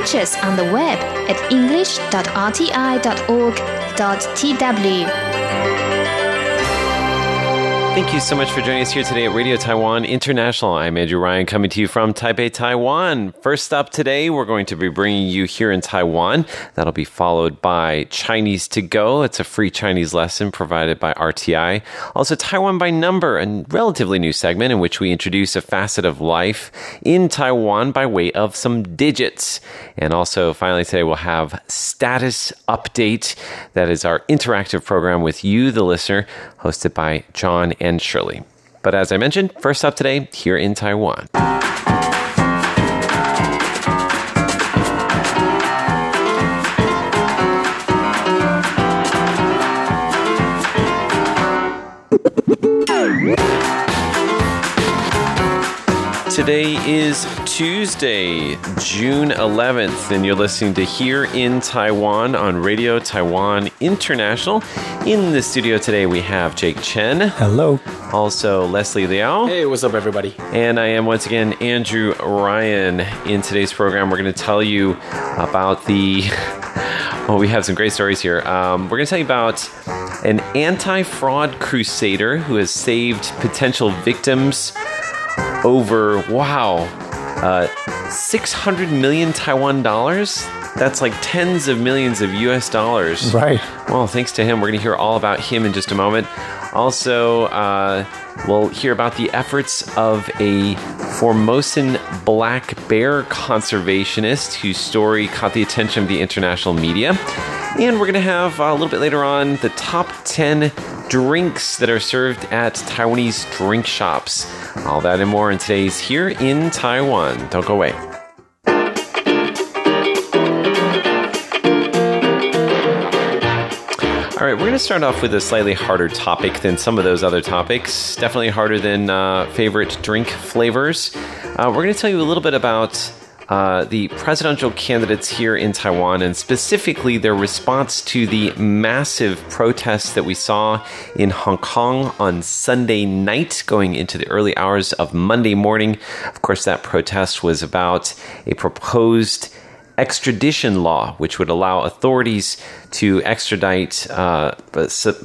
catch us on the web at english.rti.org.tw. Thank you so much for joining us here today at Radio Taiwan International. I'm Andrew Ryan coming to you from Taipei, Taiwan. First up today, we're going to be bringing you here in Taiwan. That'll be followed by Chinese to Go. It's a free Chinese lesson provided by RTI. Also, Taiwan by Number, a relatively new segment in which we introduce a facet of life in Taiwan by way of some digits. And also, finally, today we'll have Status Update. That is our interactive program with you, the listener, hosted by John and Shirley. But as I mentioned, first up today, here in Taiwan. Today is Tuesday, June 11th, and you're listening to Here in Taiwan on Radio Taiwan International. In the studio today, we have Jake Chen. Hello. Also, Leslie Liao. Hey, what's up, everybody? And I am once again Andrew Ryan. In today's program, we're going to tell you about the. Well, we have some great stories here. Um, we're going to tell you about an anti fraud crusader who has saved potential victims over, wow, uh, 600 million Taiwan dollars. That's like tens of millions of US dollars. Right. Well, thanks to him. We're going to hear all about him in just a moment. Also, uh, we'll hear about the efforts of a Formosan black bear conservationist whose story caught the attention of the international media. And we're going to have uh, a little bit later on the top 10 drinks that are served at Taiwanese drink shops. All that and more in today's Here in Taiwan. Don't go away. All right, we're going to start off with a slightly harder topic than some of those other topics. Definitely harder than uh, favorite drink flavors. Uh, we're going to tell you a little bit about uh, the presidential candidates here in Taiwan and specifically their response to the massive protests that we saw in Hong Kong on Sunday night, going into the early hours of Monday morning. Of course, that protest was about a proposed extradition law, which would allow authorities to extradite, uh,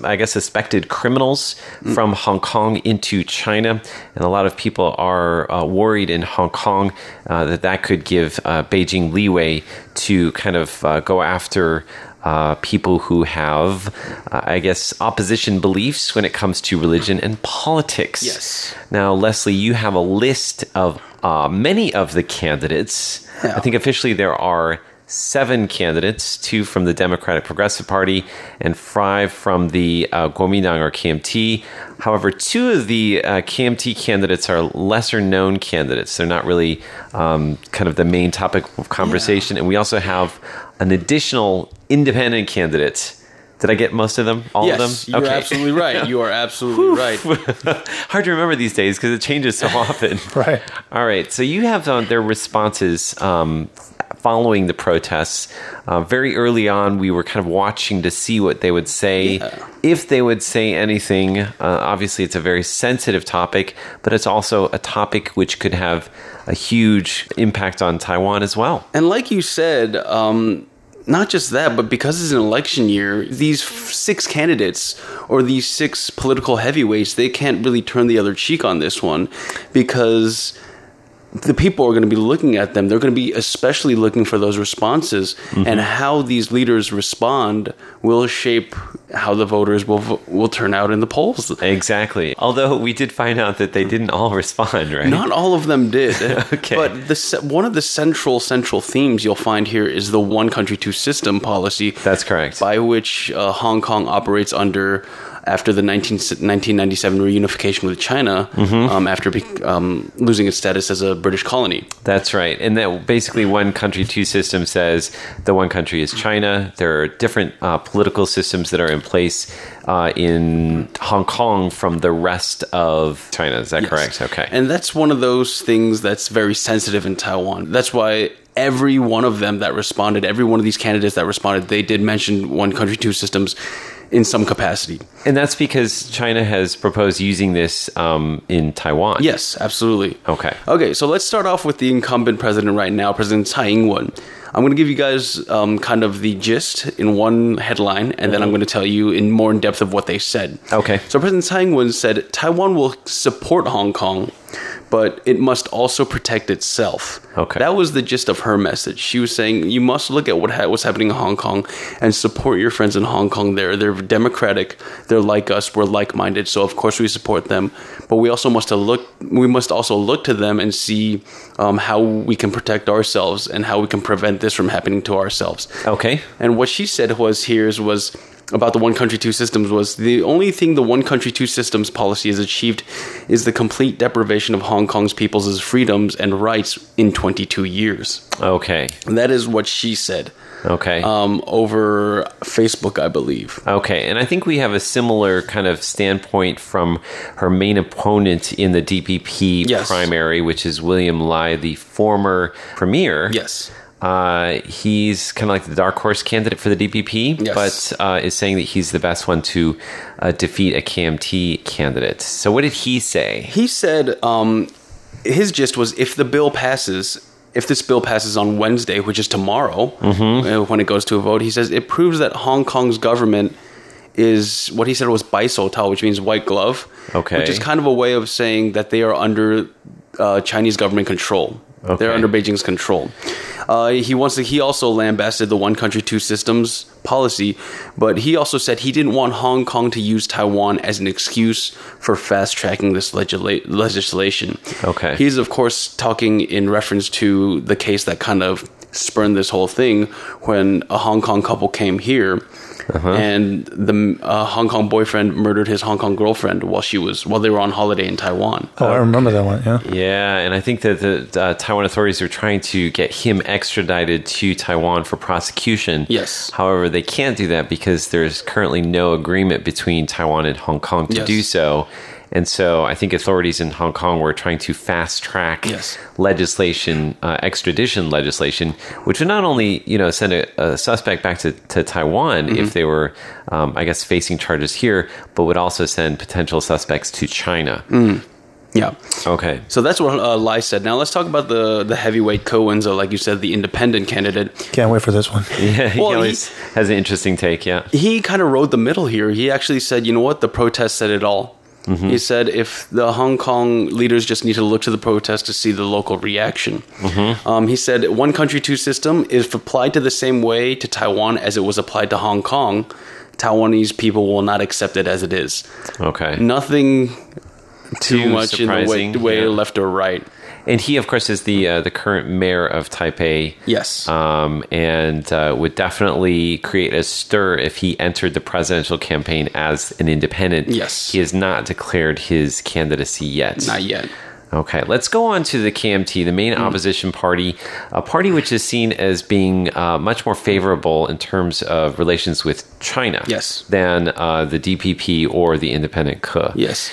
I guess, suspected criminals mm. from Hong Kong into China. And a lot of people are uh, worried in Hong Kong uh, that that could give uh, Beijing leeway to kind of uh, go after. Uh, people who have, uh, I guess, opposition beliefs when it comes to religion and politics. Yes. Now, Leslie, you have a list of uh, many of the candidates. Yeah. I think officially there are seven candidates two from the Democratic Progressive Party and five from the uh, Kuomintang or KMT. However, two of the uh, KMT candidates are lesser known candidates. They're not really um, kind of the main topic of conversation. Yeah. And we also have an additional independent candidate. Did I get most of them? All yes, of them? You're okay. absolutely right. You are absolutely right. Hard to remember these days because it changes so often. right. All right. So you have uh, their responses um, following the protests. Uh, very early on, we were kind of watching to see what they would say, yeah. if they would say anything. Uh, obviously, it's a very sensitive topic, but it's also a topic which could have a huge impact on Taiwan as well. And like you said, um, not just that, but because it's an election year, these six candidates or these six political heavyweights, they can't really turn the other cheek on this one because the people are going to be looking at them. They're going to be especially looking for those responses, mm-hmm. and how these leaders respond will shape how the voters will will turn out in the polls. Exactly. Although we did find out that they didn't all respond, right? Not all of them did. okay. But the one of the central central themes you'll find here is the one country two system policy. That's correct. By which uh, Hong Kong operates under after the 19, 1997 reunification with China mm-hmm. um, after um, losing its status as a British colony. That's right. And that basically one country, two systems says the one country is China. There are different uh, political systems that are in place uh, in Hong Kong from the rest of China. Is that yes. correct? Okay. And that's one of those things that's very sensitive in Taiwan. That's why every one of them that responded, every one of these candidates that responded, they did mention one country, two systems in some capacity. And that's because China has proposed using this um, in Taiwan. Yes, absolutely. Okay. Okay, so let's start off with the incumbent president right now, President Tsai Ing-wen. I'm going to give you guys um, kind of the gist in one headline, and then I'm going to tell you in more in depth of what they said. Okay. So President Tsai Ing-wen said Taiwan will support Hong Kong, but it must also protect itself. Okay. That was the gist of her message. She was saying you must look at what ha- what's happening in Hong Kong and support your friends in Hong Kong. There, they're democratic. They're like us. We're like-minded. So of course we support them. But we also must look. We must also look to them and see um, how we can protect ourselves and how we can prevent this from happening to ourselves. Okay. And what she said was here is was about the one country two systems was the only thing the one country two systems policy has achieved is the complete deprivation of Hong Kong's people's freedoms and rights in 22 years. Okay. And that is what she said Okay. um, over Facebook, I believe. Okay, and I think we have a similar kind of standpoint from her main opponent in the DPP Yes. primary, which is William Lai, the former premier. Yes. Uh, he's kind of like the dark horse candidate for the DPP, Yes. but uh, is saying that he's the best one to uh, defeat a KMT candidate. So, what did he say? He said um, his gist was if the bill passes, if this bill passes on Wednesday, which is tomorrow, uh, when it goes to a vote, he says it proves that Hong Kong's government is what he said was Baisou Tao, which means white glove. Okay. Which is kind of a way of saying that they are under uh, Chinese government control. Okay. They're under Beijing's control. Uh, he wants to. He also lambasted the one country two systems policy, but he also said he didn't want Hong Kong to use Taiwan as an excuse for fast tracking this legisla- legislation. Okay. He's of course talking in reference to the case that kind of spurned this whole thing when a Hong Kong couple came here. Uh-huh. And the uh, Hong Kong boyfriend murdered his Hong Kong girlfriend while she was while they were on holiday in Taiwan. Oh, I remember that one. Yeah. Yeah, and I think that the uh, Taiwan authorities are trying to get him extradited to Taiwan for prosecution. Yes. However, they can't do that because there's currently no agreement between Taiwan and Hong Kong to Yes. do so. And so I think authorities in Hong Kong were trying to fast track Yes. legislation, uh, extradition legislation, which would not only, you know, send a, a suspect back to, to Taiwan Mm-hmm. if they were, um, I guess, facing charges here, but would also send potential suspects to China. Mm. Yeah. Okay. So that's what uh, Lai said. Now let's talk about the the heavyweight Ko Wen-je's, or like you said, the independent candidate. Can't wait for this one. Yeah, he Well, he- has an interesting take. Yeah. He kind of rode the middle here. He actually said, you know what, the protest said it all. He said if the Hong Kong leaders just need to look to the protest to see the local reaction. Um, he said one country, two system, if applied to the same way to Taiwan as it was applied to Hong Kong, Taiwanese people will not accept it as it is. Okay. Nothing too, Too much in the way, way yeah. left or right. And he, of course, is the uh, the current mayor of Taipei. Yes. Um, and uh, would definitely create a stir if he entered the presidential campaign as an independent. Yes. He has not declared his candidacy yet. Not yet. Okay, let's go on to the KMT, the main opposition party, a party which is seen as being uh, much more favorable in terms of relations with China Yes. than uh, the DPP or the independent Ke. Yes.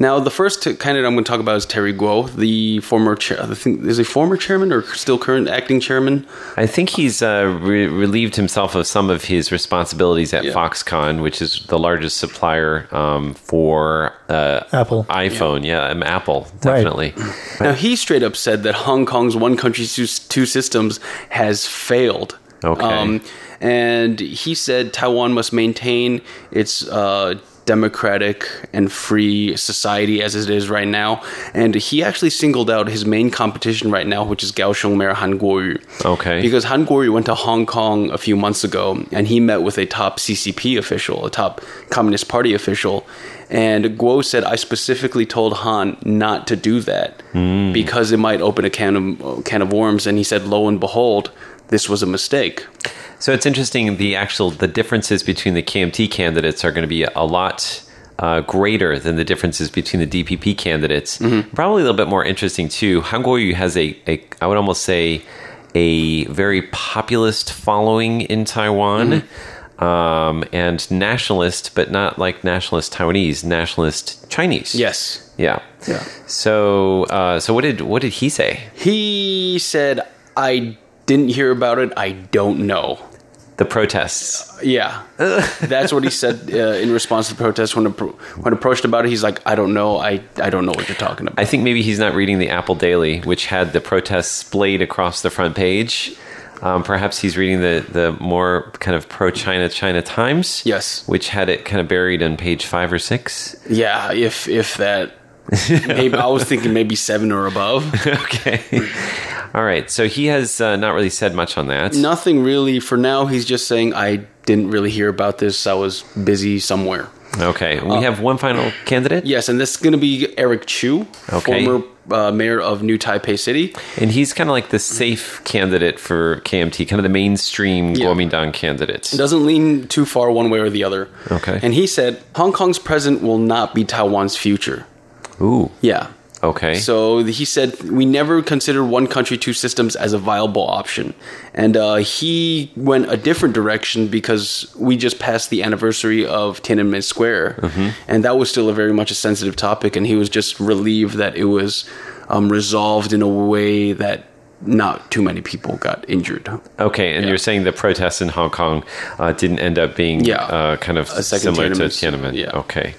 Now, the first t- candidate I'm going to talk about is Terry Gou, the former chair. I think is he former chairman or still current acting chairman? I think he's uh, re- relieved himself of some of his responsibilities at Yeah. Foxconn, which is the largest supplier um, for uh, Apple. iPhone. Yeah, um, Apple, definitely. Now, he straight up said that Hong Kong's one country, two, two systems has failed. Um, Okay. and he said Taiwan must maintain its uh, democratic and free society as it is right now. And he actually singled out his main competition right now, which is Kaohsiung Mayor Han Kuo-yu. Okay. Because Han Kuo-yu went to Hong Kong a few months ago, and he met with a top CCP official, a top Communist Party official. And Gou said, I specifically told Han not to do that hmm. because it might open a can of, can of worms. And he said, lo and behold, this was a mistake. So it's interesting. The actual the differences between the KMT candidates are going to be a lot uh, greater than the differences between the DPP candidates. Mm-hmm. Probably a little bit more interesting too. Han Kuo-yu has a, a I would almost say a very populist following in Taiwan. Mm-hmm. Um, and nationalist, but not like nationalist Taiwanese, nationalist Chinese. Yes. yeah, Yeah. So, uh, so what did what did he say? He said, I didn't hear about it. I don't know. the protests. Yeah, that's what he said uh, in response to the protest. When appro- when approached about it, he's like, "I don't know. I I don't know what you're talking about." I think maybe he's not reading the Apple Daily, which had the protests splayed across the front page. Um, perhaps he's reading the, the more kind of pro China China Times. Yes. Which had it kind of buried on page five or six. yeah, if if that. maybe I was thinking maybe seven or above. okay. All right. So he has uh, not really said much on that. Nothing really for now. He's just saying I didn't really hear about this. I was busy somewhere. Okay. We have one final candidate. Yes, and this is going to be Eric Chu, Okay. former uh, mayor of New Taipei City. And he's kind of like the safe candidate for KMT, kind of the mainstream Yeah. Kuomintang candidate. Doesn't lean too far one way or the other. Okay. And he said Hong Kong's present will not be Taiwan's future. Ooh. Yeah. Okay. So he said we never considered one country, two systems as a viable option, and uh, he went a different direction because we just passed the anniversary of Tiananmen Square, and that was still a very much a sensitive topic, and he was just relieved that it was um, resolved in a way that not too many people got injured. Okay, and Yeah. you're saying the protests in Hong Kong uh, didn't end up being Yeah. uh, kind of similar to Tiananmen, Tiananmen. yeah. Okay.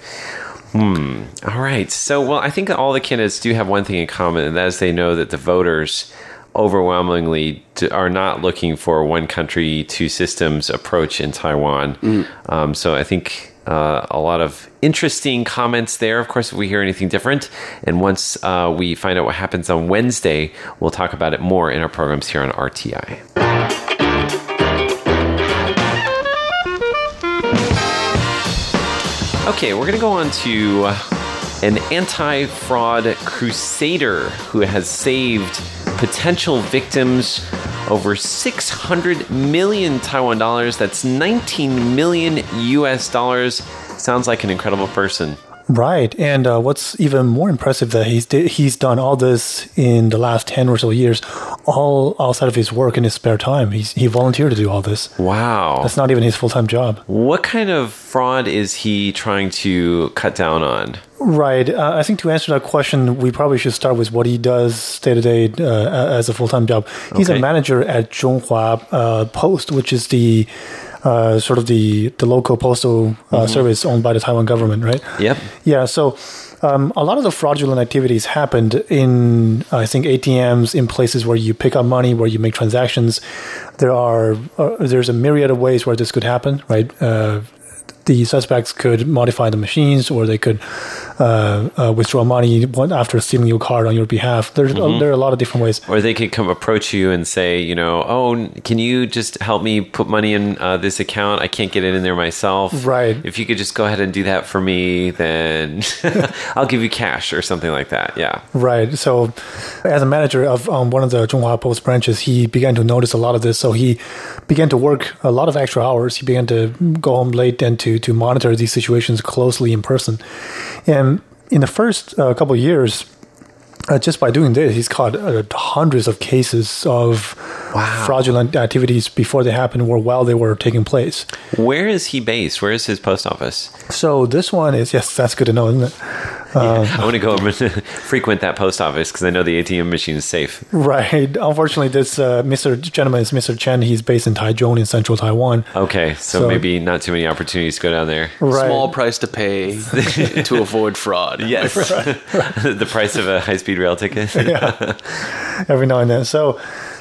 Hmm. All right. So, well, I think all the candidates do have one thing in common, and that is they know that the voters overwhelmingly are not looking for one country, two systems approach in Taiwan. Mm-hmm. Um, so, I think uh, a lot of interesting comments there. Of course, if we hear anything different, and once uh, we find out what happens on Wednesday, we'll talk about it more in our programs here on RTI. Okay, we're going to go on to uh, an anti fraud crusader who has saved potential victims over 600 million Taiwan dollars. That's 19 million US dollars. Sounds like an incredible person. Right, and uh, what's even more impressive that he's di- he's done all this in the last ten or so years, all outside of his work in his spare time. He's he volunteered to do all this. Wow. That's not even his full time job. What kind of fraud is he trying to cut down on? Right. Uh, I think to answer that question, we probably should start with what he does day to day as a full time job. He's Okay. a manager at Chunghwa uh, Post, which is the uh, sort of the the local postal uh, service owned by the Taiwan government, right? Yep. Yeah. So. Um, a lot of the fraudulent activities happened in, I think, ATMs in places where you pick up money, where you make transactions. There are uh, there's a myriad of ways where this could happen, right? Uh, the suspects could modify the machines, or they could uh, uh, withdraw money after stealing your card on your behalf. There's there are a lot of different ways. Or they could come approach you and say, you know, oh, can you just help me put money in uh, this account? I can't get it in there myself. Right. If you could just go ahead and do that for me, then I'll give you cash or something like that. Yeah. Right. So, as a manager of um, one of the Chunghwa Post branches, he began to notice a lot of this. So he began to work a lot of extra hours. He began to go home late and to to monitor these situations closely in person. And in the first uh, couple of years, uh, just by doing this, he's caught uh, hundreds of cases of Wow. fraudulent activities before they happened or while they were taking place. Where is he based? Where is his post office? So this one is yes, that's good to know, isn't it? I want to go over and frequent that post office because I know the ATM machine is safe. Right. Unfortunately, this uh, Mr. gentleman is Mr. Chen. He's based in Taichung in central Taiwan. Okay, so, So- maybe not too many opportunities to go down there. Right. Small price to pay to avoid fraud. Yes, the price of a high-speed rail ticket. yeah. every now and then. So,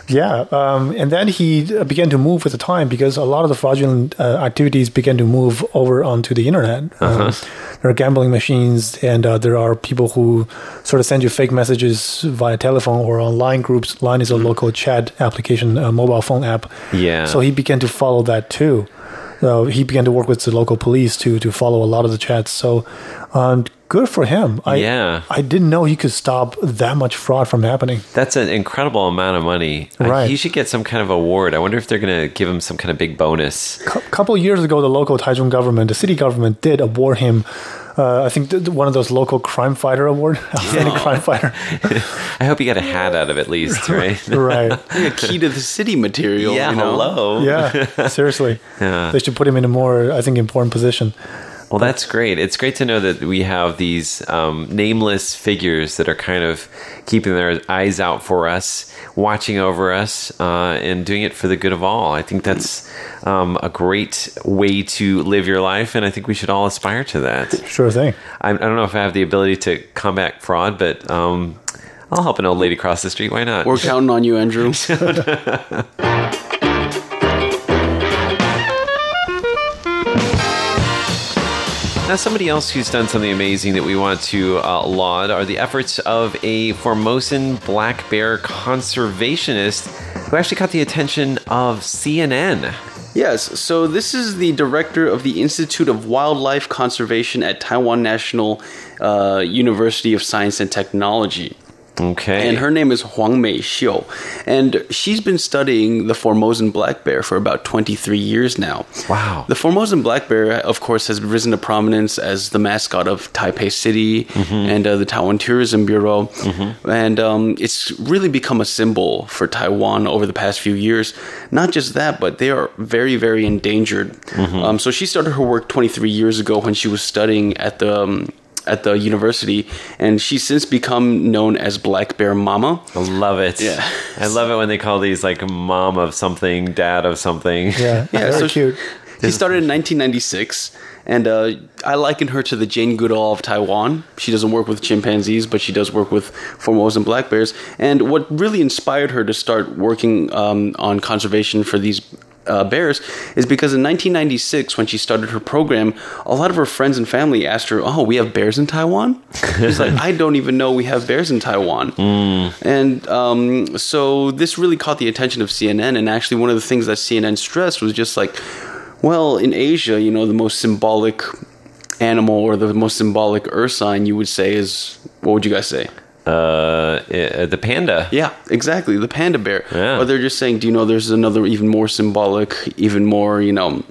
yeah, um, and then he began to move with the time because a lot of the fraudulent uh, activities began to move over onto the internet. Um, there are gambling machines, and uh, there are people who sort of send you fake messages via telephone or online groups. Line is a local chat application, a mobile phone app. Yeah. So he began to follow that too. So he began to work with the local police to to follow a lot of the chats. So, um, good for him. I, Yeah. I didn't know he could stop that much fraud from happening. That's an incredible amount of money. Right. he should get some kind of award. I wonder if they're going to give him some kind of big bonus. A couple of years ago, the local Taichung government, the city government, did award him. Uh, I think th- th- one of those local crime fighter award, outstanding crime fighter. I hope he got a hat out of it at least, right? right? A key to the city material. yeah, you know? hello. Yeah, seriously. Yeah. They should put him in a more, I think, important position. Well, that's great. It's great to know that we have these um, nameless figures that are kind of keeping their eyes out for us, watching over us, uh, and doing it for the good of all. I think that's um, a great way to live your life, and I think we should all aspire to that. Sure thing. I, I don't know if I have the ability to combat fraud, but um, I'll help an old lady cross the street. Why not? We're counting on you, Andrew. Now, somebody else who's done something amazing that we want to uh, laud are the efforts of a Formosan black bear conservationist who actually caught the attention of CNN. Yes, so this is the director of the Institute of Wildlife Conservation at Taiwan National uh, University of Science and Technology. Okay. And her name is Huang Mei Xiu. And she's been studying the Formosan black bear for about 23 years now. Wow. The Formosan black bear, of course, has risen to prominence as the mascot of Taipei City and uh, the Taiwan Tourism Bureau. And um, it's really become a symbol for Taiwan over the past few years. Not just that, but they are very, very endangered. Um, so she started her work 23 years ago when she was studying at the. Um, at the university, and she's since become known as Black Bear Mama. I love it. Yeah. I love it when they call these like mom of something, dad of something. Yeah, Yeah, so- cute. He started in 1996, and uh, I liken her to the Jane Goodall of Taiwan. She doesn't work with chimpanzees, but she does work with Formosan black bears. And what really inspired her to start working um, on conservation for these uh, bears is because in 1996, when she started her program, a lot of her friends and family asked her, "Oh, we have bears in Taiwan." She's like, "I don't even know we have bears in Taiwan." And um, so this really caught the attention of CNN. And actually, one of the things that CNN stressed was just like, well, in Asia, you know, the most symbolic animal or the most symbolic earth sign you would say is what would you guys say? Uh, uh, the panda. Yeah, exactly, the panda bear. Yeah. Or they're just saying, do you know there's another even more symbolic, even more, you know,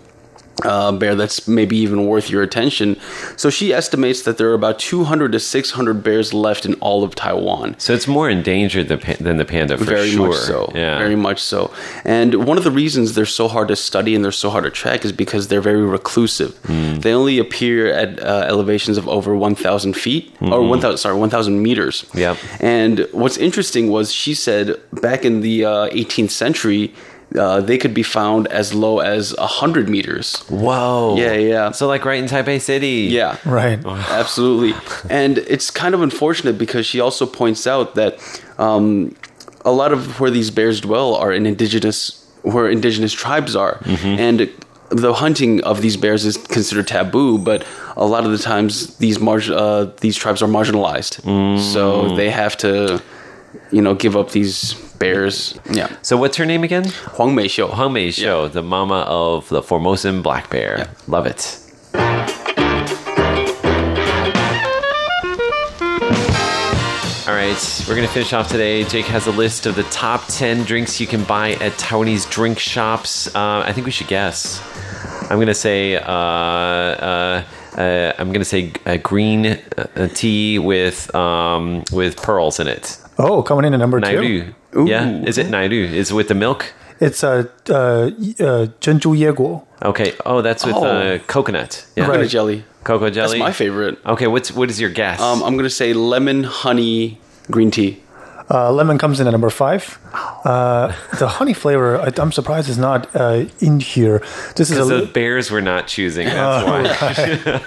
uh, bear that's maybe even worth your attention. So she estimates that there are about 200 to 600 bears left in all of Taiwan. So it's more endangered than, than the panda for very sure. much so. Yeah. Very much so. And one of the reasons they're so hard to study and they're so hard to track is because they're very reclusive. Hmm. They only appear at uh, elevations of over 1,000 feet or 1,000 sorry 1,000 meters. Hmm. Yep. And what's interesting was she said back in the uh, 18th century. Uh, they could be found as low as 100 meters. Whoa. Yeah, yeah. So like right in Taipei City. Yeah. Right. Absolutely. and it's kind of unfortunate because she also points out that um, a lot of where these bears dwell are in indigenous, where indigenous tribes are. And the hunting of these bears is considered taboo, but a lot of the times these marg- uh, these tribes are marginalized. So they have to, you know, give up these bears. Yeah. So what's her name again? Huang Mei Xiu. Hong Mei Shou, the mama of the Formosan black bear. Yeah. Love it. All right, we're going to finish off today. Jake has a list of the top 10 drinks you can buy at Taiwanese drink shops. Uh, I think we should guess. I'm going to say, uh, uh, uh, I'm going to say a green uh, tea with um, with pearls in it. Oh, coming in at number Nairu. two. Ooh. Yeah, is it Nairu? Is it with the milk? It's a uh, uh, uh Yeguo. Okay. Oh, that's with uh, oh. Uh, coconut. Yeah. Coconut jelly. Cocoa jelly. That's my favorite. Okay. What's what is your guess? Um, I'm gonna say lemon honey green tea. Uh, lemon comes in at number five. Uh, the honey flavor, I, I'm surprised is not uh, in here. This is a. The bears were not choosing. That's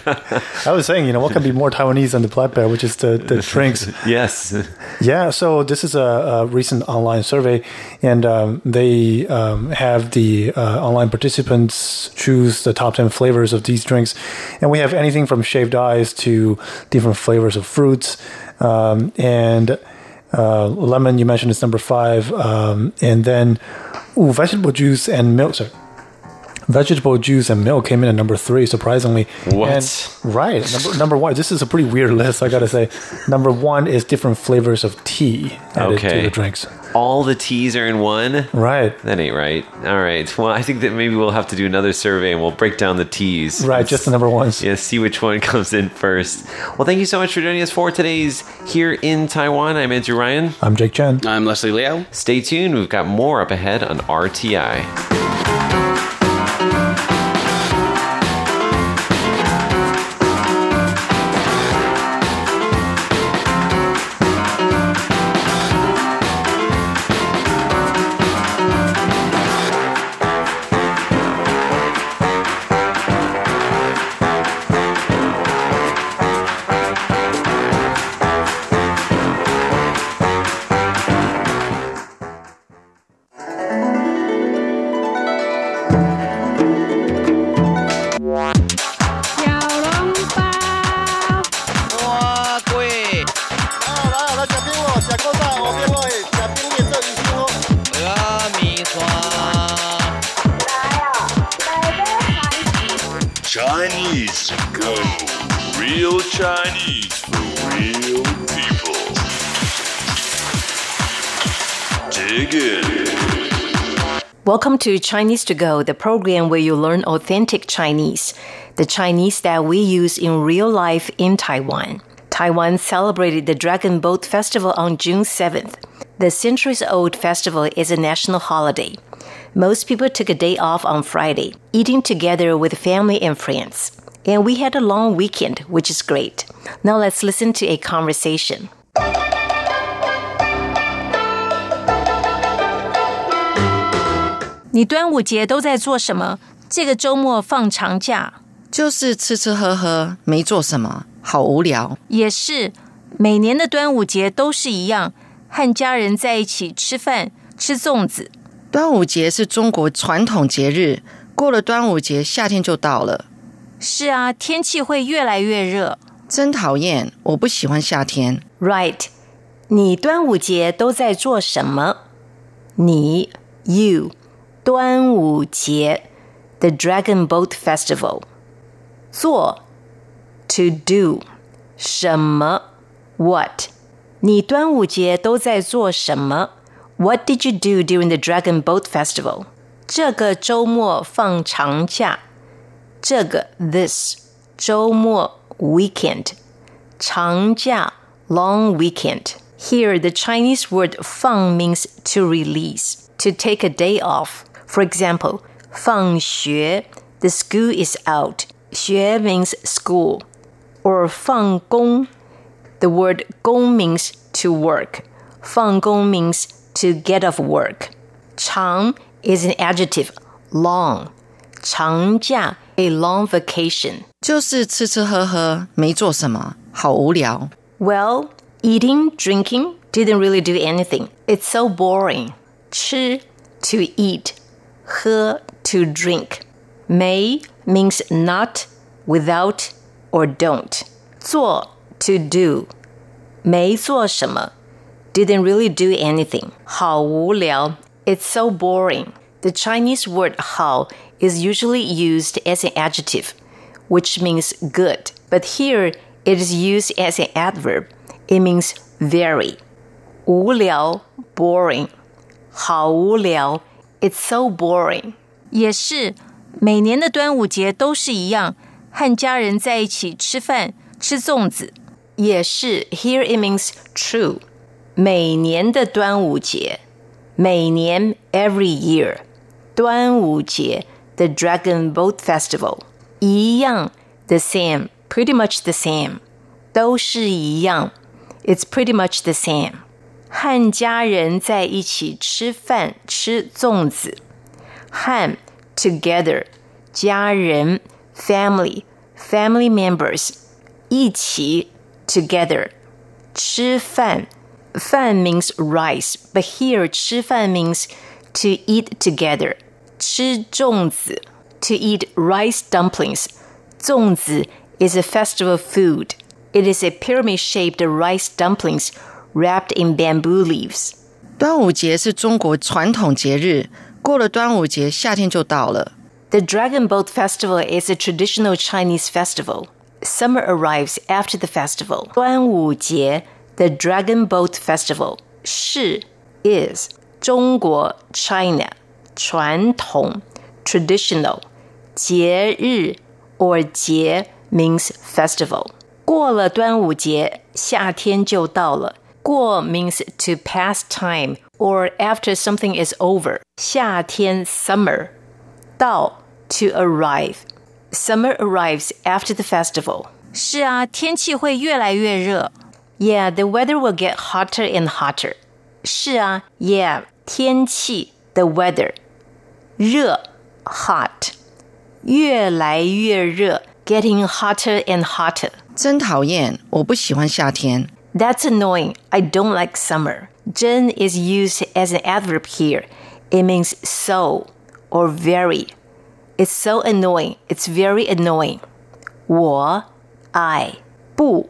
why. I was saying, you know, what can be more Taiwanese than the black bear, which is the, the drinks. Yes. Yeah, so this is a, a recent online survey, and um, they um, have the uh, online participants choose the top 10 flavors of these drinks. And we have anything from shaved ice to different flavors of fruits. Um, and uh, lemon, you mentioned, is number five. Um, and then ooh, vegetable juice and milk. Sorry. Vegetable juice and milk came in at number three, surprisingly. What? And- right. Number, number one, this is a pretty weird list, I gotta say. Number one is different flavors of tea added Okay. to the drinks. All the teas are in one. Right. That ain't right. All right. Well, I think that maybe we'll have to do another survey and we'll break down the teas. Right, just the number ones. Yeah, see which one comes in first. Well, thank you so much for joining us for today's Here in Taiwan. I'm Andrew Ryan. I'm Jake Chen. I'm Leslie Liao. Stay tuned. We've got more up ahead on RTI. Chinese go. Real Chinese for real people. Dig in. Welcome to Chinese to Go, the program where you learn authentic Chinese, the Chinese that we use in real life in Taiwan. Taiwan celebrated the Dragon Boat Festival on June 7th. The centuries old festival is a national holiday Most people took a day off on Friday, eating together with family and friends. And we had a long weekend, which is great. Now let's listen to a conversation. 你端午节都在做什么？这个周末放长假，就是吃吃喝喝，没做什么，好无聊。也是每年的端午节都是一样，和家人在一起吃饭、吃粽子。 端午节是中国传统节日，过了端午节，夏天就到了。是啊，天气会越来越热。真讨厌，我不喜欢夏天。Right，你端午节都在做什么？你 you 端午节 The Dragon Boat Festival 做 to do 什么 what 你端午节都在做什么 ？What did you do during the Dragon Boat Festival？这个周末放长假。这个 this 周末 weekend 长假 long weekend. Here, the Chinese word 放 means to release, to take a day off. For example, 放学 the school is out. 学 means school. Or 放工 the word 工 means to work. 放工 means to get off work. 长 is an adjective, long. 长假 a long vacation. 就是吃吃喝喝，没做什么，好无聊。 Well, eating, drinking didn't really do anything. It's so boring. 吃 to eat, 喝 to drink. 没 means not, without, or don't. 做 to do. 没做什么 didn't really do anything. 好无聊 It's so boring. The Chinese word 好 is usually used as an adjective, which means good. But here it is used as an adverb. It means very. 无聊 boring. 好无聊 It's so boring. 也是，每年的端午节都是一样，和家人在一起吃饭、吃粽子。也是，here it means true。 每年的端午节，每年 every year，端午节 the Dragon Boat Festival 一样 the same pretty much the same 都是一样 it's pretty much the same 和家人在一起吃饭吃粽子和 together 家人 family family members 一起 together 吃饭 饭 means rice, but here 吃饭 means to eat together. 吃粽子 to eat rice dumplings. 粽子 is a festival food. It is a pyramid-shaped rice dumplings wrapped in bamboo leaves. 端午节是中国传统节日，过了端午节，夏天就到了。 The Dragon Boat Festival is a traditional Chinese festival. Summer arrives after the festival. 端午节 the Dragon Boat Festival 是 is 中国 China 传统 traditional 节日 or 节 means festival 过了端午节，夏天就到了。过 means to pass time or after something is over. 夏天 summer 到 to arrive. Summer arrives after the festival. 是啊，天气会越来越热。 Yeah, the weather will get hotter and hotter. 是啊，Yeah，天气 the weather 热 hot 越来越热 getting hotter and hotter. 真讨厌，我不喜欢夏天。 That's annoying. I don't like summer. 真 is used as an adverb here. It means so or very. It's so annoying. It's very annoying. 我 I 不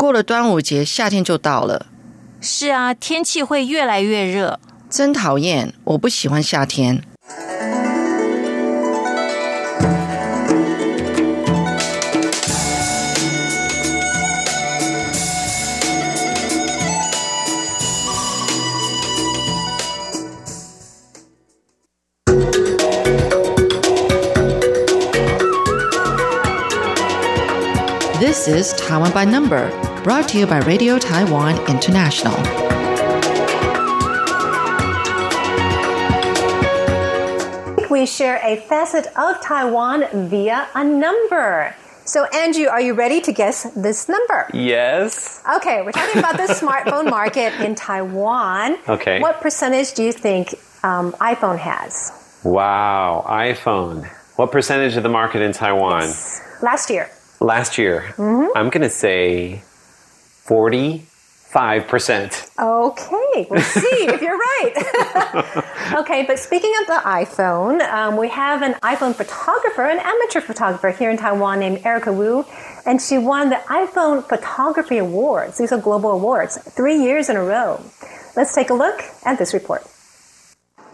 过了端午节，夏天就到了。是啊，天气会越来越热。真讨厌，我不喜欢夏天。This is Taiwan by Number, brought to you by Radio Taiwan International. we share a facet of Taiwan via a number. So, Andrew, are you ready to guess this number? Yes. Okay, we're talking about the smartphone market in Taiwan. Okay. What percentage do you think um, iPhone has? Wow. iPhone. What percentage of the market in Taiwan? Last year. Last year, Mm-hmm. I'm going to say 45%. Okay, we'll see if you're right. okay, but speaking of the iPhone, um, we have an iPhone photographer, an amateur photographer here in Taiwan named Erica Wu, and she won the iPhone Photography Awards. These are global awards, three years in a row. Let's take a look at this report.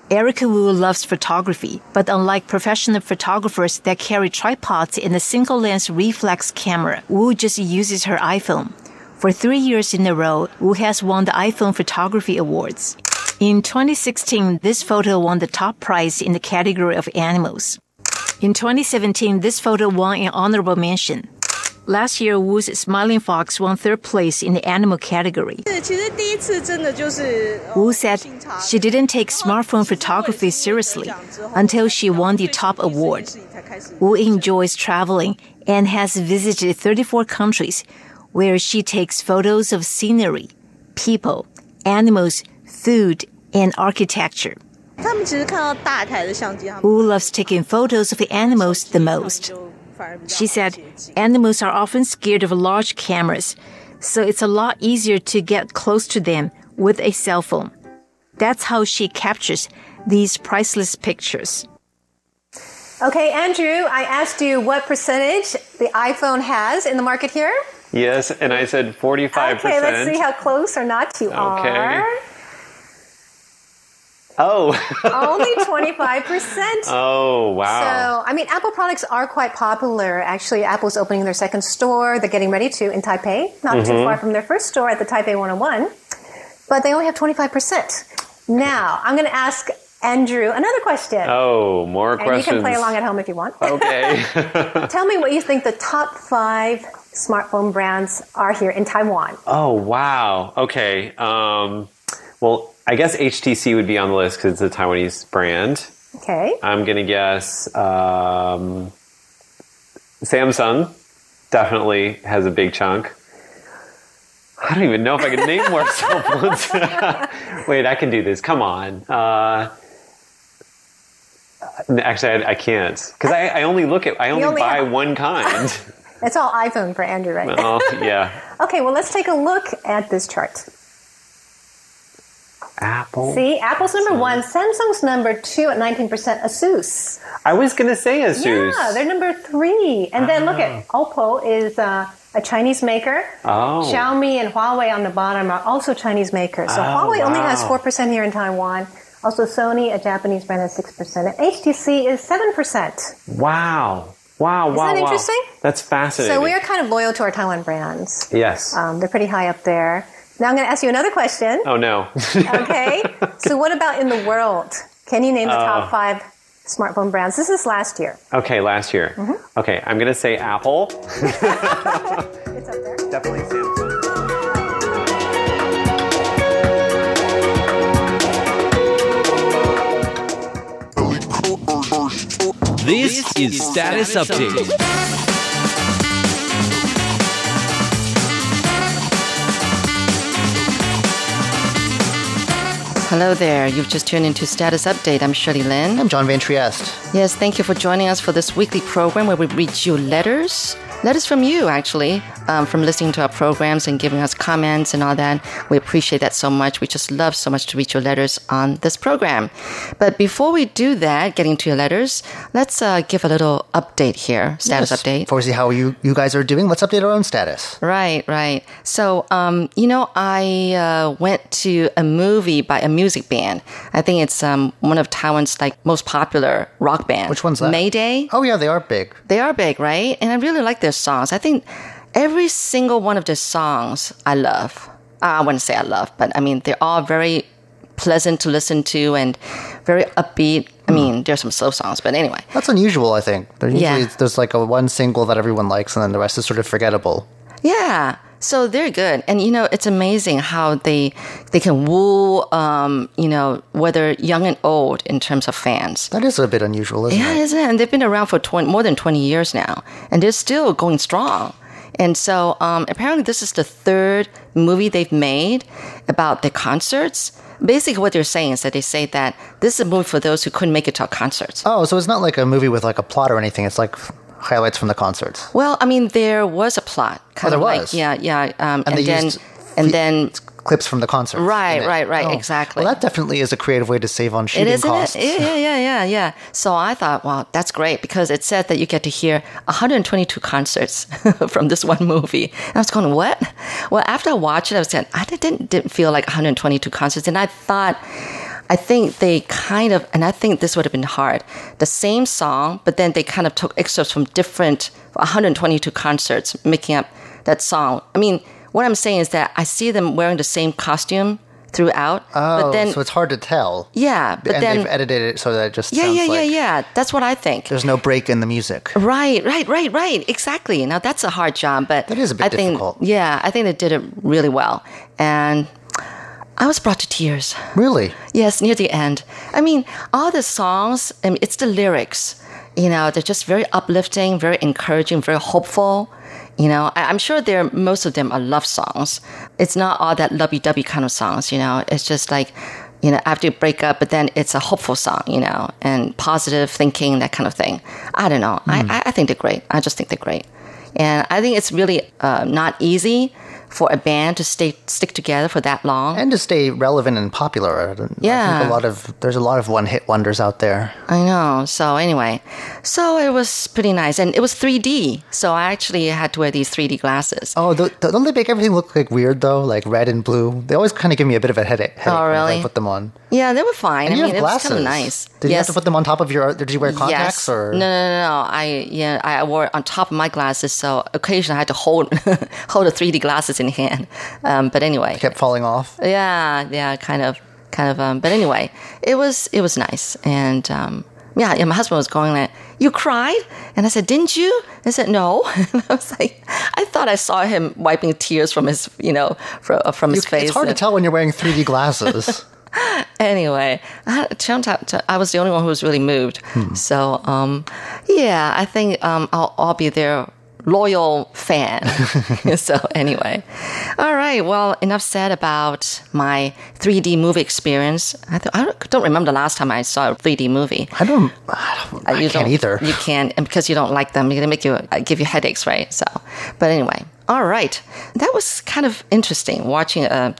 Erica Wu loves photography, but unlike professional photographers that carry tripods and a single lens reflex camera, Wu just uses her iPhone. For three years in a row, Wu has won the iPhone Photography Awards. In 2016, this photo won the top prize in the category of animals. In 2017, this photo won an honorable mention. Last year, Wu's Smiling Fox won third place in the animal category. Wu said she didn't take smartphone photography seriously until she won the top award. Wu enjoys traveling and has visited 34 countries where she takes photos of scenery, people, animals, food, and architecture. Wu loves taking photos of the animals the most. She said, animals are often scared of large cameras, so it's a lot easier to get close to them with a cell phone. That's how she captures these priceless pictures. Okay, Andrew, I asked you what percentage the iPhone has in the market here. Yes, and I said 45%. Okay, let's see how close or not you okay. are. Oh. Only 25%. oh, wow. So, I mean, Apple products are quite popular. Actually, Apple's opening their second store. They're getting ready to in Taipei, not too far from their first store at the Taipei 101. But they only have 25%. Now, I'm going to ask Andrew another question. oh, more and questions. you can play along at home if you want. Okay. Tell me what you think the top five smartphone brands are here in Taiwan. oh, wow. Okay. Um, well, I guess HTC would be on the list because it's a Taiwanese brand. Okay. I'm going to guess um, Samsung definitely has a big chunk. I don't even know if I can name more cell phones. Wait, I can do this. Come on. Uh, actually, I, I can't because I, I only look at I only, only buy have- one kind. It's all iPhone for Andrew, right? oh, yeah. Okay, well, let's take a look at this chart. Apple. See, Apple's number one, Samsung's number two at 19%, Asus. I was going to say Asus. Yeah, they're number three. And then look at Oppo is uh, a Chinese maker. Oh. Xiaomi and Huawei on the bottom are also Chinese makers. So Oh, Huawei only has 4% here in Taiwan. Also, Sony, a Japanese brand, has 6%. And HTC is 7%. Wow. Wow, wow, Is that wow. interesting? That's fascinating. So we are kind of loyal to our Taiwan brands. Yes. Um, they're pretty high up there. Now I'm going to ask you another question. oh, no. Okay. so what about in the world? Can you name the Uh. top five smartphone brands? This is last year. okay, last year. Mm-hmm. Okay, I'm going to say Apple. It's up there. Definitely Samsung. This is Status Update. Hello there. You've just tuned into Status Update. I'm Shirley Lin. I'm John Van Trieste. Yes, thank you for joining us for this weekly program where we read you letters. Letters from you, actually, um, from listening to our programs and giving us comments and all that. We appreciate that so much. We just love so much to read your letters on this program. But before we do that, getting to your letters, let's uh, give a little update here. Status Yes. update. Before we see how you, you guys are doing, let's update our own status. Right, right. So, um, you know, I uh, went to a movie by a music band. I think it's um, one of Taiwan's like most popular rock band. Which one's that? Mayday. Oh, yeah, they are big. They are big, right? And I really like their songs. I think every single one of their songs I love. I wouldn't say I love, but I mean they're all very pleasant to listen to and very upbeat. I mean, hmm. there's some slow songs, but anyway. That's unusual, I think. Usually Yeah. there's like a one single that everyone likes, and then the rest is sort of forgettable. Yeah. So they're good, and you know it's amazing how they they can woo, um, you know, whether young and old in terms of fans. That is a bit unusual, isn't it? Yeah, it? isn't it? And they've been around for 20, more than twenty years now, and they're still going strong. And so um, apparently, this is the third movie they've made about their concerts. Basically, what they're saying is that they say that this is a movie for those who couldn't make it to our concerts. Oh, so it's not like a movie with like a plot or anything. It's like highlights from the concerts. Well, I mean, there was a plot. Kind Oh, there of like, was? yeah, yeah. Um, And and, they then, used and then, Clips from the concerts. Right, right, right, Oh. exactly. Well, that definitely is a creative way to save on it shooting isn't costs. it? Yeah, yeah, yeah, yeah, yeah. So I thought, wow, that's great because it said that you get to hear 122 concerts from this one movie. And I was going, what? Well, after I watched it, I was saying, I didn't, didn't feel like 122 concerts. And I thought, I think they kind of, and I think this would have been hard. The same song, but then they kind of took excerpts from different 122 concerts, making up that song. I mean, what I'm saying is that I see them wearing the same costume throughout, Oh, but then so it's hard to tell. yeah, but and then they've edited it so that it just yeah, yeah, yeah, like yeah. That's what I think. there's no break in the music. Right, right, right, right. Exactly. Now that's a hard job, but That is a bit I think, difficult. Yeah, I think they did it really well, and I was brought to tears. Really? Yes, near the end. I mean, all the songs. I mean, it's the lyrics. You know, they're just very uplifting, very encouraging, very hopeful. You know, I, I'm sure they're most of them are love songs. It's not all that lovey-dovey kind of songs. You know, it's just like, you know, after you break up, but then it's a hopeful song. You know, and positive thinking, that kind of thing. I don't know. I, I, I think they're great. I just think they're great, and I think it's really uh, not easy for a band to stay stick together for that long. And to stay relevant and popular. I think Yeah. a lot of there's a lot of one hit wonders out there. I know. So anyway, so it was pretty nice, and it was 3D. So I actually had to wear these 3D glasses. Oh, th- th- don't they make everything look like weird though? Like red and blue. They always kind of give me a bit of a headache. headache Oh, whenever I put them on. Yeah, they were fine. And I you mean, have it was glasses. kind of nice. Did you have to put them on top of your? Did you wear contacts yes. or? No, no, no, no. I yeah, I wore it on top of my glasses, so occasionally I had to hold hold the 3D glasses in hand. Um, but anyway, Kept falling off. yeah, yeah, kind of, kind of. Um, but anyway, it was it was nice, and um, yeah, yeah. My husband was going like, "You cried," and I said, "Didn't you?" I said, "No." And I was like, I thought I saw him wiping tears from his, you know, from, from his You- face. it's hard to tell when you're wearing 3D glasses. anyway, I, turned out to- I was the only one who was really moved. So, um, yeah, I think um, I'll, I'll be their loyal fan. so, anyway, all right. Well, enough said about my 3D movie experience. I, th- I don't- remember the last time I saw a 3D movie. I don't. I, don't, I you can't don't- either. You can't, and because you don't like them, you're make you uh, give you headaches, right? So, but anyway, all right, that was kind of interesting watching a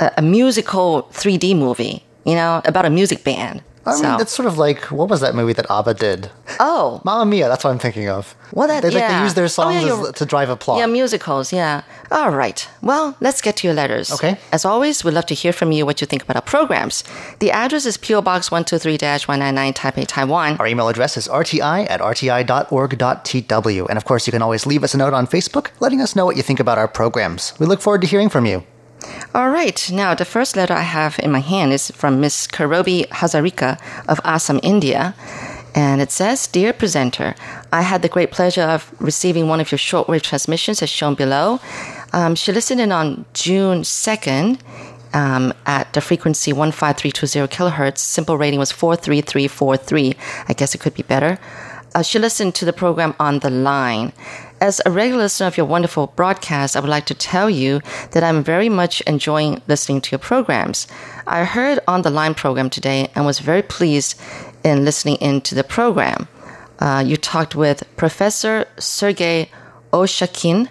a, a musical 3D movie, you know, about a music band. I mean, so, it's sort of like what was that movie that ABBA did? oh, Mamma Mia. That's what I'm thinking of. Well, that- they, like, they use their Oh, songs yeah, as, to drive a plot. yeah, musicals, yeah. All right. Well, let's get to your letters. Okay. As always, we'd love to hear from you what you think about our programs. The address is PO Box 123-199 Taipei, Taiwan. Our email address is rti at rti.org.tw. And of course, you can always leave us a note on Facebook letting us know what you think about our programs. We look forward to hearing from you. All right. Now, the first letter I have in my hand is from Miss Karobi Hazarika of Assam, India. And it says, Dear presenter, I had the great pleasure of receiving one of your shortwave transmissions as shown below. Um, she listened in on June 2nd um, at the frequency 15320 kilohertz. SINPO rating was 43343. I guess it could be better. Uh, she listened to the program on the line. As a regular listener of your wonderful broadcast, I would like to tell you that I'm very much enjoying listening to your programs. I heard on the line program today and was very pleased in listening into the program. Uh, you talked with Professor Sergei Oushakine.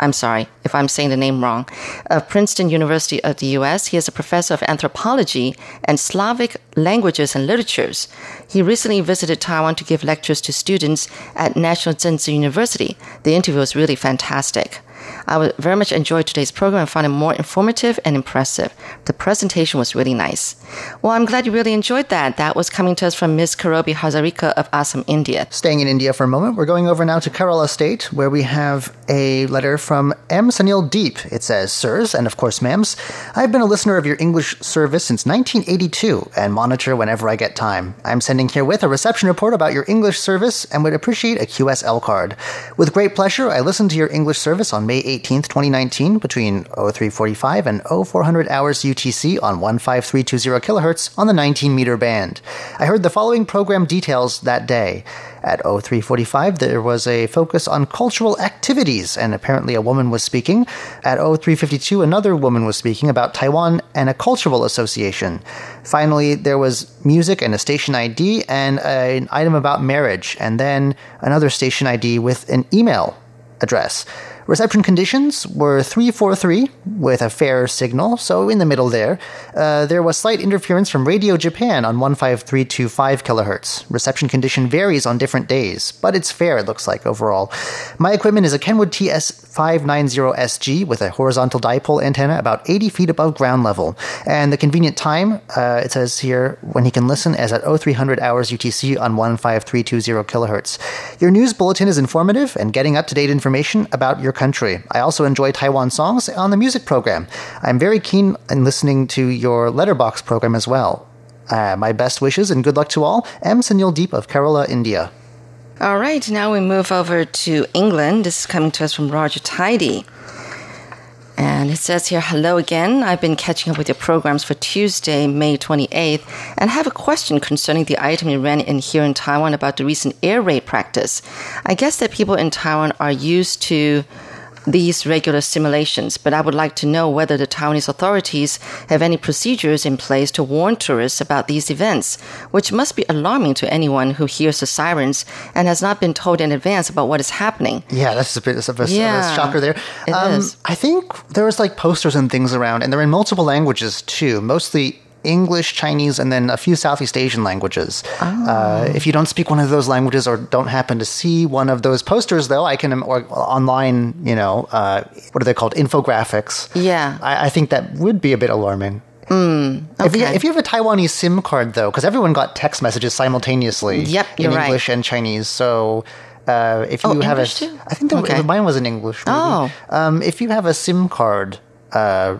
I'm sorry if I'm saying the name wrong, of Princeton University of the US. He is a professor of anthropology and Slavic languages and literatures. He recently visited Taiwan to give lectures to students at National Chengchi University. The interview was really fantastic. I would very much enjoyed today's program and found it more informative and impressive. The presentation was really nice. Well, I'm glad you really enjoyed that. That was coming to us from Ms. Karobi Hazarika of Assam, India. Staying in India for a moment, we're going over now to Kerala State, where we have a letter from M. Sanil Deep. It says, Sirs, and of course, ma'ams, I've been a listener of your English service since 1982 and monitor whenever I get time. I'm sending herewith a reception report about your English service and would appreciate a QSL card. With great pleasure, I listened to your English service on May 18th, 2019, between 0345 and 0400 hours UTC on 15320 kilohertz on the 19 meter band. I heard the following program details that day. At 0345, there was a focus on cultural activities, and apparently a woman was speaking. At 0352, another woman was speaking about Taiwan and a cultural association. Finally, there was music and a station ID and an item about marriage, and then another station ID with an email address. Reception conditions were 343 with a fair signal, so in the middle there. Uh, there was slight interference from Radio Japan on 15325 kHz. Reception condition varies on different days, but it's fair, it looks like, overall. My equipment is a Kenwood TS590SG with a horizontal dipole antenna about 80 feet above ground level. And the convenient time, uh, it says here, when he can listen, is at 0300 hours UTC on 15320 kilohertz. Your news bulletin is informative and getting up to date information about your country. I also enjoy Taiwan songs on the music program. I'm very keen in listening to your letterbox program as well. Uh, my best wishes and good luck to all. M. Sunil Deep of Kerala, India. All right, now we move over to England. This is coming to us from Roger Tidy. And it says here, hello again. I've been catching up with your programs for Tuesday, May 28th, and have a question concerning the item you ran in here in Taiwan about the recent air raid practice. I guess that people in Taiwan are used to these regular simulations, but I would like to know whether the Taiwanese authorities have any procedures in place to warn tourists about these events, which must be alarming to anyone who hears the sirens and has not been told in advance about what is happening. Yeah, that's a bit of a, of a shocker there. um. I think there was like posters and things around, and they're in multiple languages too, mostly English, Chinese, and then a few Southeast Asian languages. Uh, if you don't speak one of those languages or don't happen to see one of those posters, though, I can or online, you know, uh, what are they called, infographics. Yeah. I, I think that would be a bit alarming. If, you, if you have a Taiwanese SIM card, though, because everyone got text messages simultaneously Yep, in you're right. English and Chinese, so uh, if you Oh, have English a, too? I think the, Okay. mine was in English. Maybe. Oh. um, if you have a SIM card uh,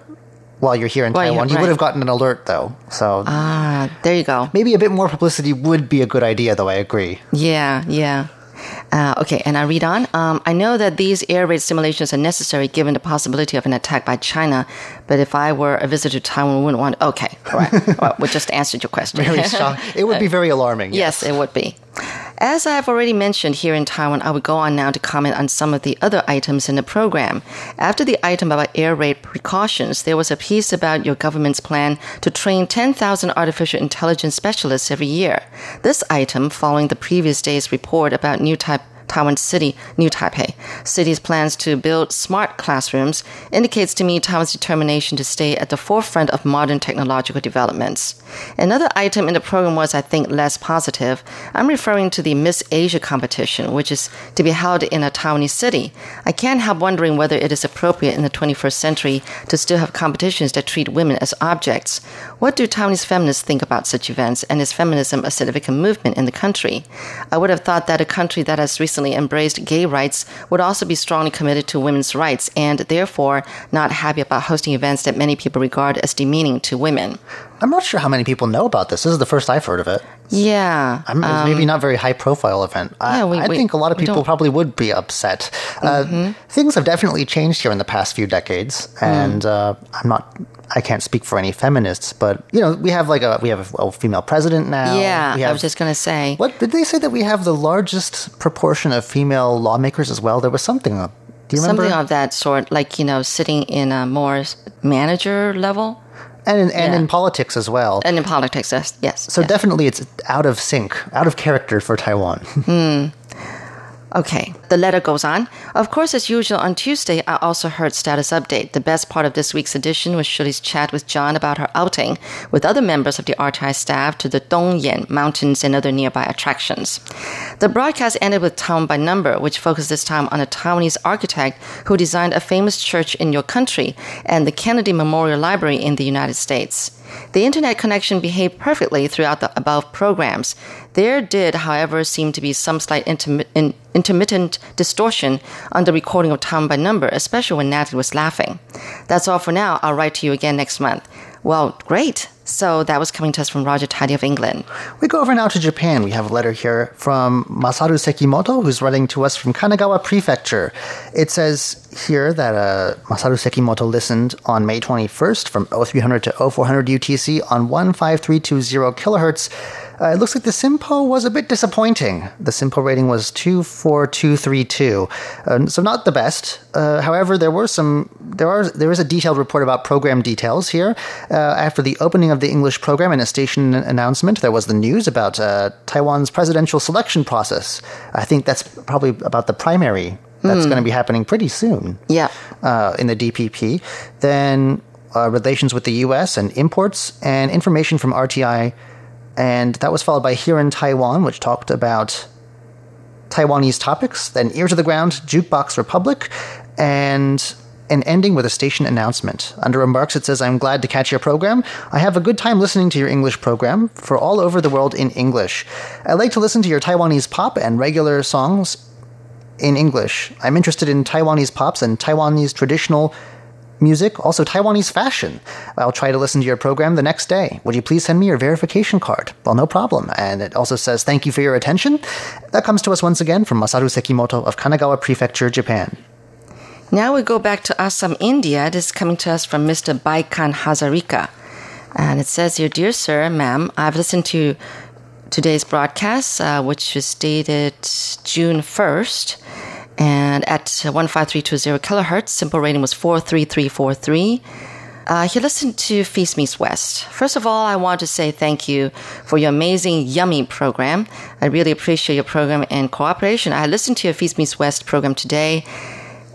while you're here in Taiwan, you would have gotten an alert, though. So Ah, there you go. maybe a bit more publicity would be a good idea, though. I agree. Yeah, yeah. Uh, okay, and I read on. Um, I know that these air raid simulations are necessary given the possibility of an attack by China, but if I were a visitor to Taiwan, we wouldn't want. Okay, all right. well, we just answered your question. Very shock. It would be very alarming. Yes, it would be. As I have already mentioned here in Taiwan, I will go on now to comment on some of the other items in the program. After the item about air raid precautions, there was a piece about your government's plan to train 10,000 artificial intelligence specialists every year. This item, following the previous day's report about new type Taiwan City, New Taipei, city's plans to build smart classrooms indicates to me Taiwan's determination to stay at the forefront of modern technological developments. Another item in the program was, I think, less positive. I'm referring to the Miss Asia competition, which is to be held in a Taiwanese city. I can't help wondering whether it is appropriate in the 21st century to still have competitions that treat women as objects. What do Taiwanese feminists think about such events, and is feminism a significant movement in the country? I would have thought that a country that has recently embraced gay rights would also be strongly committed to women's rights and therefore not happy about hosting events that many people regard as demeaning to women. I'm not sure how many people know about this. This is the first I've heard of it. Yeah. I'm, it's maybe not a very high profile event. I, Um, yeah, we- I we- think a lot of people probably would be upset. Uh, Mm-hmm. things have definitely changed here in the past few decades, Mm. and uh, I'm not I can't speak for any feminists, but you know, we have like a we have a, a female president now. yeah, we I was just going to say. What did they say that we have the largest proportion of female lawmakers as well? There was something. Do you remember? Something of that sort, like, you know, sitting in a more manager level and in, and Yeah. in politics as well. and in politics, yes. yes so yes. definitely, it's out of sync, out of character for Taiwan. Hmm. Okay, the letter goes on. Of course, as usual, on Tuesday, I also heard status update. The best part of this week's edition was Shirley's chat with John about her outing with other members of the RTI staff to the Dongyan Mountains and other nearby attractions. The broadcast ended with Taiwan by Number, which focused this time on a Taiwanese architect who designed a famous church in your country and the Kennedy Memorial Library in the United States. The internet connection behaved perfectly throughout the above programs. There did, however, seem to be some slight intermi- in- intermittent distortion on the recording of Taiwan by Number, especially when Natalie was laughing. That's all for now. I'll write to you again next month. Well, great. So that was coming to us from Roger Tidy of England. We go over now to Japan. We have a letter here from Masaru Sekimoto, who's writing to us from Kanagawa Prefecture. It says here that uh, Masaru Sekimoto listened on May 21st from 0300 to 0400 UTC on 15320 kilohertz. Uh, it looks like the SINPO was a bit disappointing. The SINPO rating was 24232, uh, so not the best. Uh, however, there were some there are there is a detailed report about program details here. Uh, after the opening of the English program and a station announcement, there was the news about uh, Taiwan's presidential selection process. I think that's probably about the primary that's going to be happening pretty soon Yeah. uh, in the DPP. Then uh, relations with the U.S. and imports and information from RTI, and that was followed by Here in Taiwan, which talked about Taiwanese topics. Then Ear to the Ground, Jukebox Republic, and an ending with a station announcement. Under remarks, it says, I'm glad to catch your program. I have a good time listening to your English program for all over the world in English. I like to listen to your Taiwanese pop and regular songs in English. I'm interested in Taiwanese pops and Taiwanese traditional music, also Taiwanese fashion. I'll try to listen to your program the next day. Would you please send me your verification card? Well, no problem. And it also says thank you for your attention. That comes to us once again from Masaru Sekimoto of Kanagawa Prefecture, Japan. Now we go back to Assam, India. This is coming to us from Mr. Baikan Hazarika. And it says here, Dear Sir, Ma'am, I've listened to today's broadcast, uh, which was dated June 1st. And at 15320 kilohertz, SINPO rating was 43343. Uh, he listened to Feast Meets West. First of all, I want to say thank you for your amazing, yummy program. I really appreciate your program and cooperation. I listened to your Feast Meets West program today.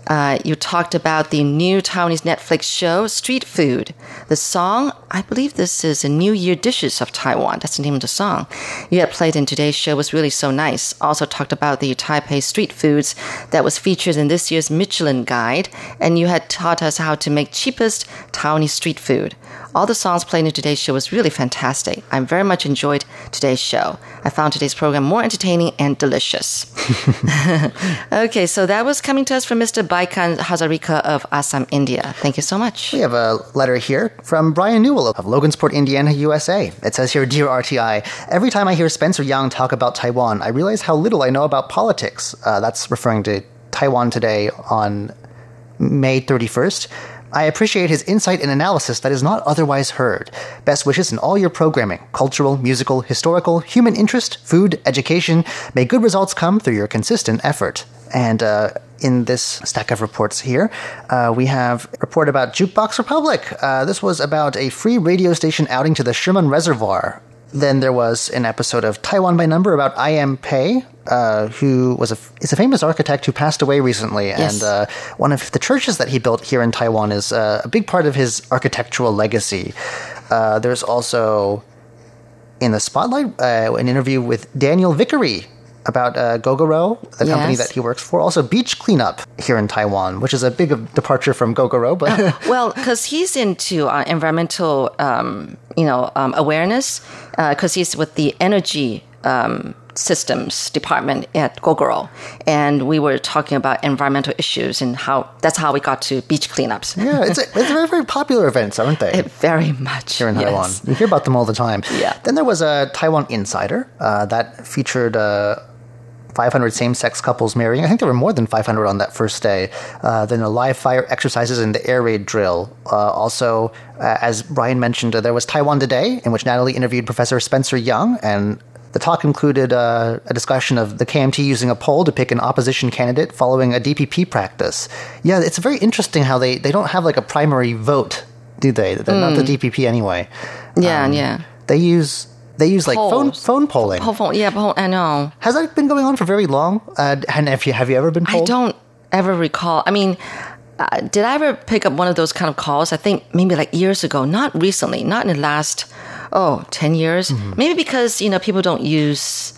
Uh, you talked about the new Taiwanese Netflix show, Street Food. The song, I believe this is a New Year Dishes of Taiwan. That's the name of the song. You had played in today's show was really so nice. Also talked about the Taipei street foods that was featured in this year's Michelin Guide, and you had taught us how to make cheapest Taiwanese street food. All the songs played in today's show was really fantastic. I very much enjoyed today's show. I found today's program more entertaining and delicious. okay, so that was coming to us from Mr. Baikan Hazarika of Assam, India. Thank you so much. We have a letter here from Brian Newell of Logansport, Indiana, USA. It says here, Dear RTI, every time I hear Spencer Young talk about Taiwan, I realize how little I know about politics. Uh, that's referring to Taiwan Today on May 31st. I appreciate his insight and analysis that is not otherwise heard. Best wishes in all your programming cultural, musical, historical, human interest, food, education. May good results come through your consistent effort. And uh, in this stack of reports here, uh, we have a report about Jukebox Republic. Uh, this was about a free radio station outing to the Shimen Reservoir. Then there was an episode of Taiwan by Number about I M Pei, uh, who was a is a famous architect who passed away recently, Yes. and uh, one of the churches that he built here in Taiwan is uh, a big part of his architectural legacy. Uh, there's also in the spotlight uh, an interview with Daniel Vickery about uh, Gogoro, the company that he works for. Also, beach cleanup here in Taiwan, which is a big departure from Gogoro, but well, because he's into uh, environmental, um, you know, um, awareness, because he's with the energy um, systems department at Gogoro, and we were talking about environmental issues and how that's how we got to beach cleanups. yeah, it's a, it's very very popular events, aren't they? Very much here in yes. Taiwan. You hear about them all the time. Yeah. Then there was a Taiwan Insider uh, that featured uh, 500 same-sex couples marrying. I think there were more than 500 on that first day. Uh, then the live fire exercises and the air raid drill. Uh, also, uh, as Brian mentioned, uh, there was Taiwan Today, in which Natalie interviewed Professor Spencer Young, and the talk included uh, a discussion of the KMT using a poll to pick an opposition candidate following a DPP practice. Yeah, it's very interesting how they, they don't have like a primary vote, do they? They're not the DPP anyway. Yeah, Um, yeah. They use they use like phone Polls. phone polling. Poll phone, yeah, poll, I know. Has that been going on for very long? Uh, and have you have you ever been I don't ever recall. I mean, uh, did I ever pick up one of those kind of calls? I think maybe like years ago, not recently, not in the last, oh, 10 years. Mm-hmm. Maybe because, you know, people don't use.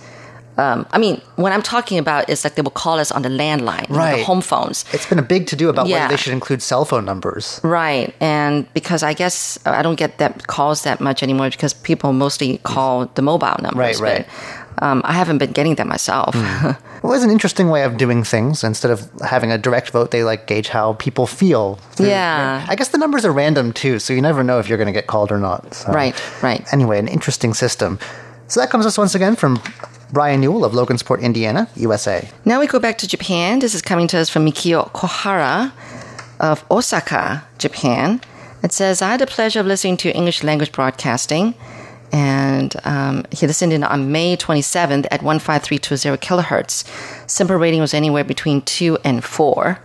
Um, I mean, what I'm talking about is like they will call us on the landline, you know, Right. the home phones. It's been a big to do about Yeah. whether they should include cell phone numbers. Right. And because I guess I don't get that calls that much anymore because people mostly call the mobile numbers. Right, right. But, um, I haven't been getting that myself. Well, it's an interesting way of doing things. Instead of having a direct vote, they like gauge how people feel. through- Yeah. I guess the numbers are random too, so you never know if you're going to get called or not. So. Right, right. Anyway, an interesting system. So that comes us once again from Brian Newell of Logansport, Indiana, USA. Now we go back to Japan. This is coming to us from Mikio Kohara of Osaka, Japan. It says, I had the pleasure of listening to English language broadcasting. And um, he listened in on May 27th at 15320 kilohertz. SINPO rating was anywhere between 2 and 4.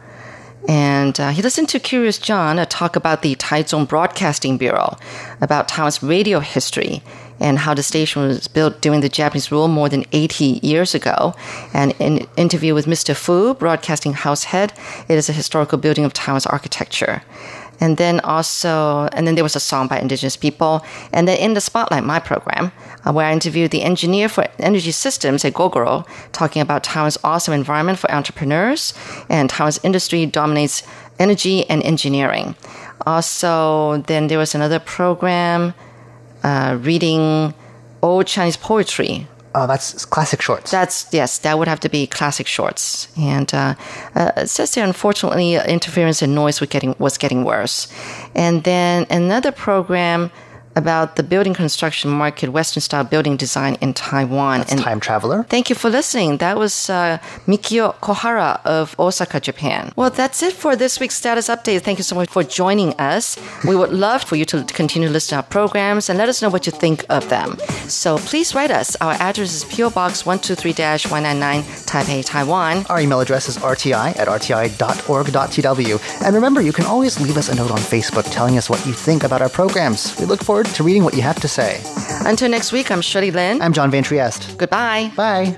And uh, he listened to Curious John talk about the Taichung Broadcasting Bureau, about Taiwan's radio history, and how the station was built during the Japanese rule more than 80 years ago. And in interview with Mr. Fu, Broadcasting House head, it is a historical building of Taiwan's architecture. And then also, and then there was a song by indigenous people. And then in the Spotlight, my program, uh, where I interviewed the engineer for energy systems at Gogoro, talking about Taiwan's awesome environment for entrepreneurs and Taiwan's industry dominates energy and engineering. Also, then there was another program uh, reading old Chinese poetry Oh, that's classic shorts. that's yes, that would have to be classic shorts. And uh, uh, it says there, unfortunately, interference and noise was getting was getting worse. And then another program about the building construction market, Western style building design in Taiwan. That's and Time Traveler. Thank you for listening. That was uh, Mikio Kohara of Osaka, Japan. Well, that's it for this week's status update. Thank you so much for joining us. We would love for you to continue to listen to our programs and let us know what you think of them. So please write us. Our address is PO Box 123-199 Taipei, Taiwan. Our email address is rti at rti.org.tw. And remember, you can always leave us a note on Facebook telling us what you think about our programs. We look forward to reading what you have to say. Until next week, I'm Shirley Lin. I'm John Van Trieste. Goodbye. Bye.